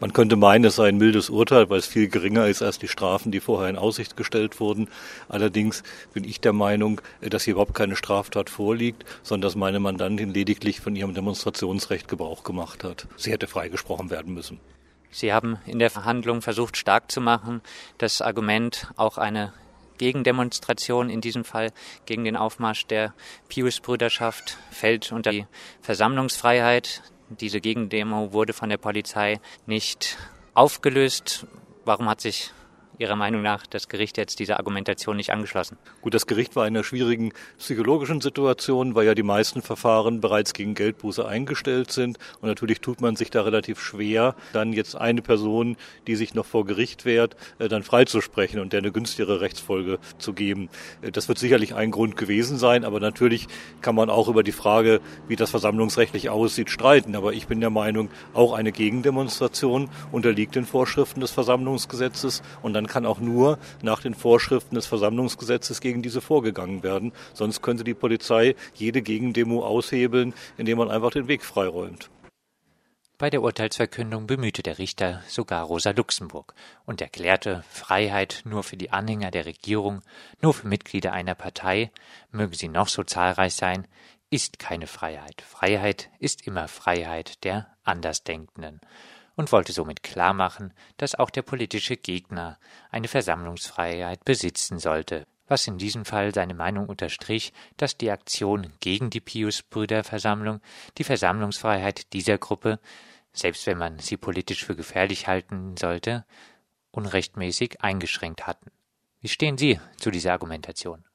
Man könnte meinen, es sei ein mildes Urteil, weil es viel geringer ist als die Strafen, die vorher in Aussicht gestellt wurden. Allerdings bin ich der Meinung, dass hier überhaupt keine Straftat vorliegt, sondern dass meine Mandantin lediglich von ihrem Demonstrationsrecht Gebrauch gemacht hat. Sie hätte freigesprochen werden müssen. Sie haben in der Verhandlung versucht stark zu machen, das Argument auch eine Gegendemonstration, in diesem Fall gegen den Aufmarsch der Pius-Brüderschaft, fällt unter die Versammlungsfreiheit. Diese Gegendemo wurde von der Polizei nicht aufgelöst. Warum hat sich Ihrer Meinung nach das Gericht jetzt dieser Argumentation nicht angeschlossen? Gut, das Gericht war in einer schwierigen psychologischen Situation, weil ja die meisten Verfahren bereits gegen Geldbuße eingestellt sind. Und natürlich tut man sich da relativ schwer, dann jetzt eine Person, die sich noch vor Gericht wehrt, äh, dann freizusprechen und der eine günstigere Rechtsfolge zu geben. Äh, das wird sicherlich ein Grund gewesen sein, aber natürlich kann man auch über die Frage, wie das versammlungsrechtlich aussieht, streiten. Aber ich bin der Meinung, auch eine Gegendemonstration unterliegt den Vorschriften des Versammlungsgesetzes und dann kann auch nur nach den Vorschriften des Versammlungsgesetzes gegen diese vorgegangen werden. Sonst könnte die Polizei jede Gegendemo aushebeln, indem man einfach den Weg freiräumt. Bei der Urteilsverkündung bemühte der Richter sogar Rosa Luxemburg und erklärte Freiheit nur für die Anhänger der Regierung, nur für Mitglieder einer Partei, möge sie noch so zahlreich sein, ist keine Freiheit. Freiheit ist immer Freiheit der Andersdenkenden und wollte somit klarmachen, dass auch der politische Gegner eine Versammlungsfreiheit besitzen sollte, was in diesem Fall seine Meinung unterstrich, dass die Aktion gegen die Pius-Brüder-Versammlung die Versammlungsfreiheit dieser Gruppe, selbst wenn man sie politisch für gefährlich halten sollte, unrechtmäßig eingeschränkt hatten. Wie stehen Sie zu dieser Argumentation?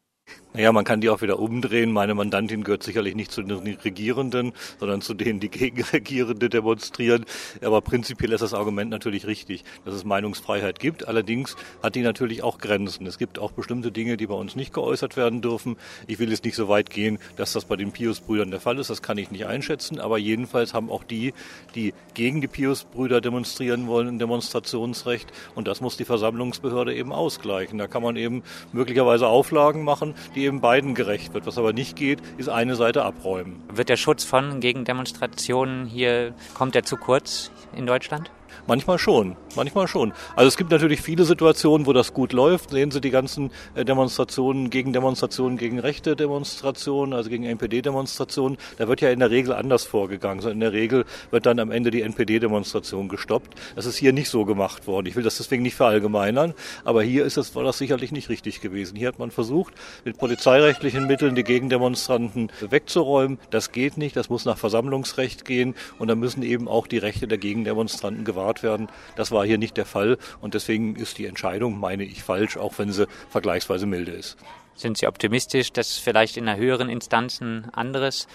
Naja, man kann die auch wieder umdrehen. Meine Mandantin gehört sicherlich nicht zu den Regierenden, sondern zu denen, die gegen Regierende demonstrieren. Aber prinzipiell ist das Argument natürlich richtig, dass es Meinungsfreiheit gibt. Allerdings hat die natürlich auch Grenzen. Es gibt auch bestimmte Dinge, die bei uns nicht geäußert werden dürfen. Ich will jetzt nicht so weit gehen, dass das bei den Pius-Brüdern der Fall ist. Das kann ich nicht einschätzen. Aber jedenfalls haben auch die, die gegen die Pius-Brüder demonstrieren wollen, ein Demonstrationsrecht. Und das muss die Versammlungsbehörde eben ausgleichen. Da kann man eben möglicherweise Auflagen machen, die eben beiden gerecht wird. Was aber nicht geht, ist eine Seite abräumen. Wird der Schutz von Gegendemonstrationen hier, kommt er zu kurz in Deutschland? Manchmal schon, manchmal schon. Also es gibt natürlich viele Situationen, wo das gut läuft. Sehen Sie die ganzen äh, Demonstrationen gegen Demonstrationen gegen rechte Demonstrationen, also gegen NPD-Demonstrationen. Da wird ja in der Regel anders vorgegangen. Also in der Regel wird dann am Ende die NPD-Demonstration gestoppt. Das ist hier nicht so gemacht worden. Ich will das deswegen nicht verallgemeinern, aber hier ist es, war das sicherlich nicht richtig gewesen. Hier hat man versucht, mit polizeirechtlichen Mitteln die Gegendemonstranten wegzuräumen. Das geht nicht, das muss nach Versammlungsrecht gehen und da müssen eben auch die Rechte der Gegendemonstranten gewahrt werden. Das war hier nicht der Fall und deswegen ist die Entscheidung, meine ich, falsch, auch wenn sie vergleichsweise milde ist. Sind Sie optimistisch, dass vielleicht in einer höheren Instanz ein anderes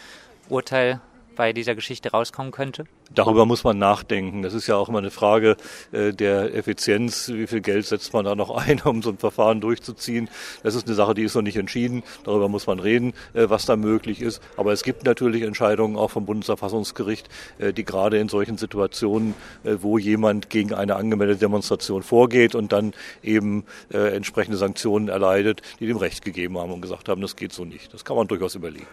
Urteil bei dieser Geschichte rauskommen könnte? Darüber muss man nachdenken. Das ist ja auch immer eine Frage äh, der Effizienz. Wie viel Geld setzt man da noch ein, um so ein Verfahren durchzuziehen? Das ist eine Sache, die ist noch nicht entschieden. Darüber muss man reden, äh, was da möglich ist. Aber es gibt natürlich Entscheidungen auch vom Bundesverfassungsgericht, äh, die gerade in solchen Situationen, äh, wo jemand gegen eine angemeldete Demonstration vorgeht und dann eben äh, entsprechende Sanktionen erleidet, die dem Recht gegeben haben und gesagt haben, das geht so nicht. Das kann man durchaus überlegen.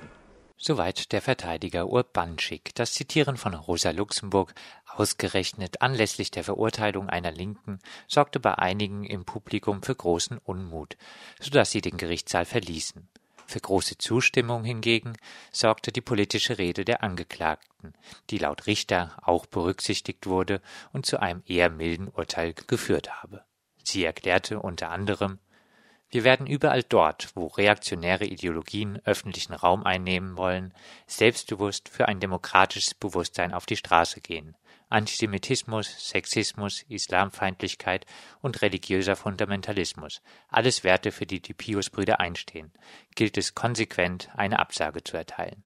Soweit der Verteidiger Urbanschik. Das Zitieren von Rosa Luxemburg, ausgerechnet anlässlich der Verurteilung einer Linken, sorgte bei einigen im Publikum für großen Unmut, so dass sie den Gerichtssaal verließen. Für große Zustimmung hingegen sorgte die politische Rede der Angeklagten, die laut Richter auch berücksichtigt wurde und zu einem eher milden Urteil geführt habe. Sie erklärte unter anderem wir werden überall dort, wo reaktionäre Ideologien öffentlichen Raum einnehmen wollen, selbstbewusst für ein demokratisches Bewusstsein auf die Straße gehen. Antisemitismus, Sexismus, Islamfeindlichkeit und religiöser Fundamentalismus, alles Werte, für die die Pius-Brüder einstehen, gilt es konsequent eine Absage zu erteilen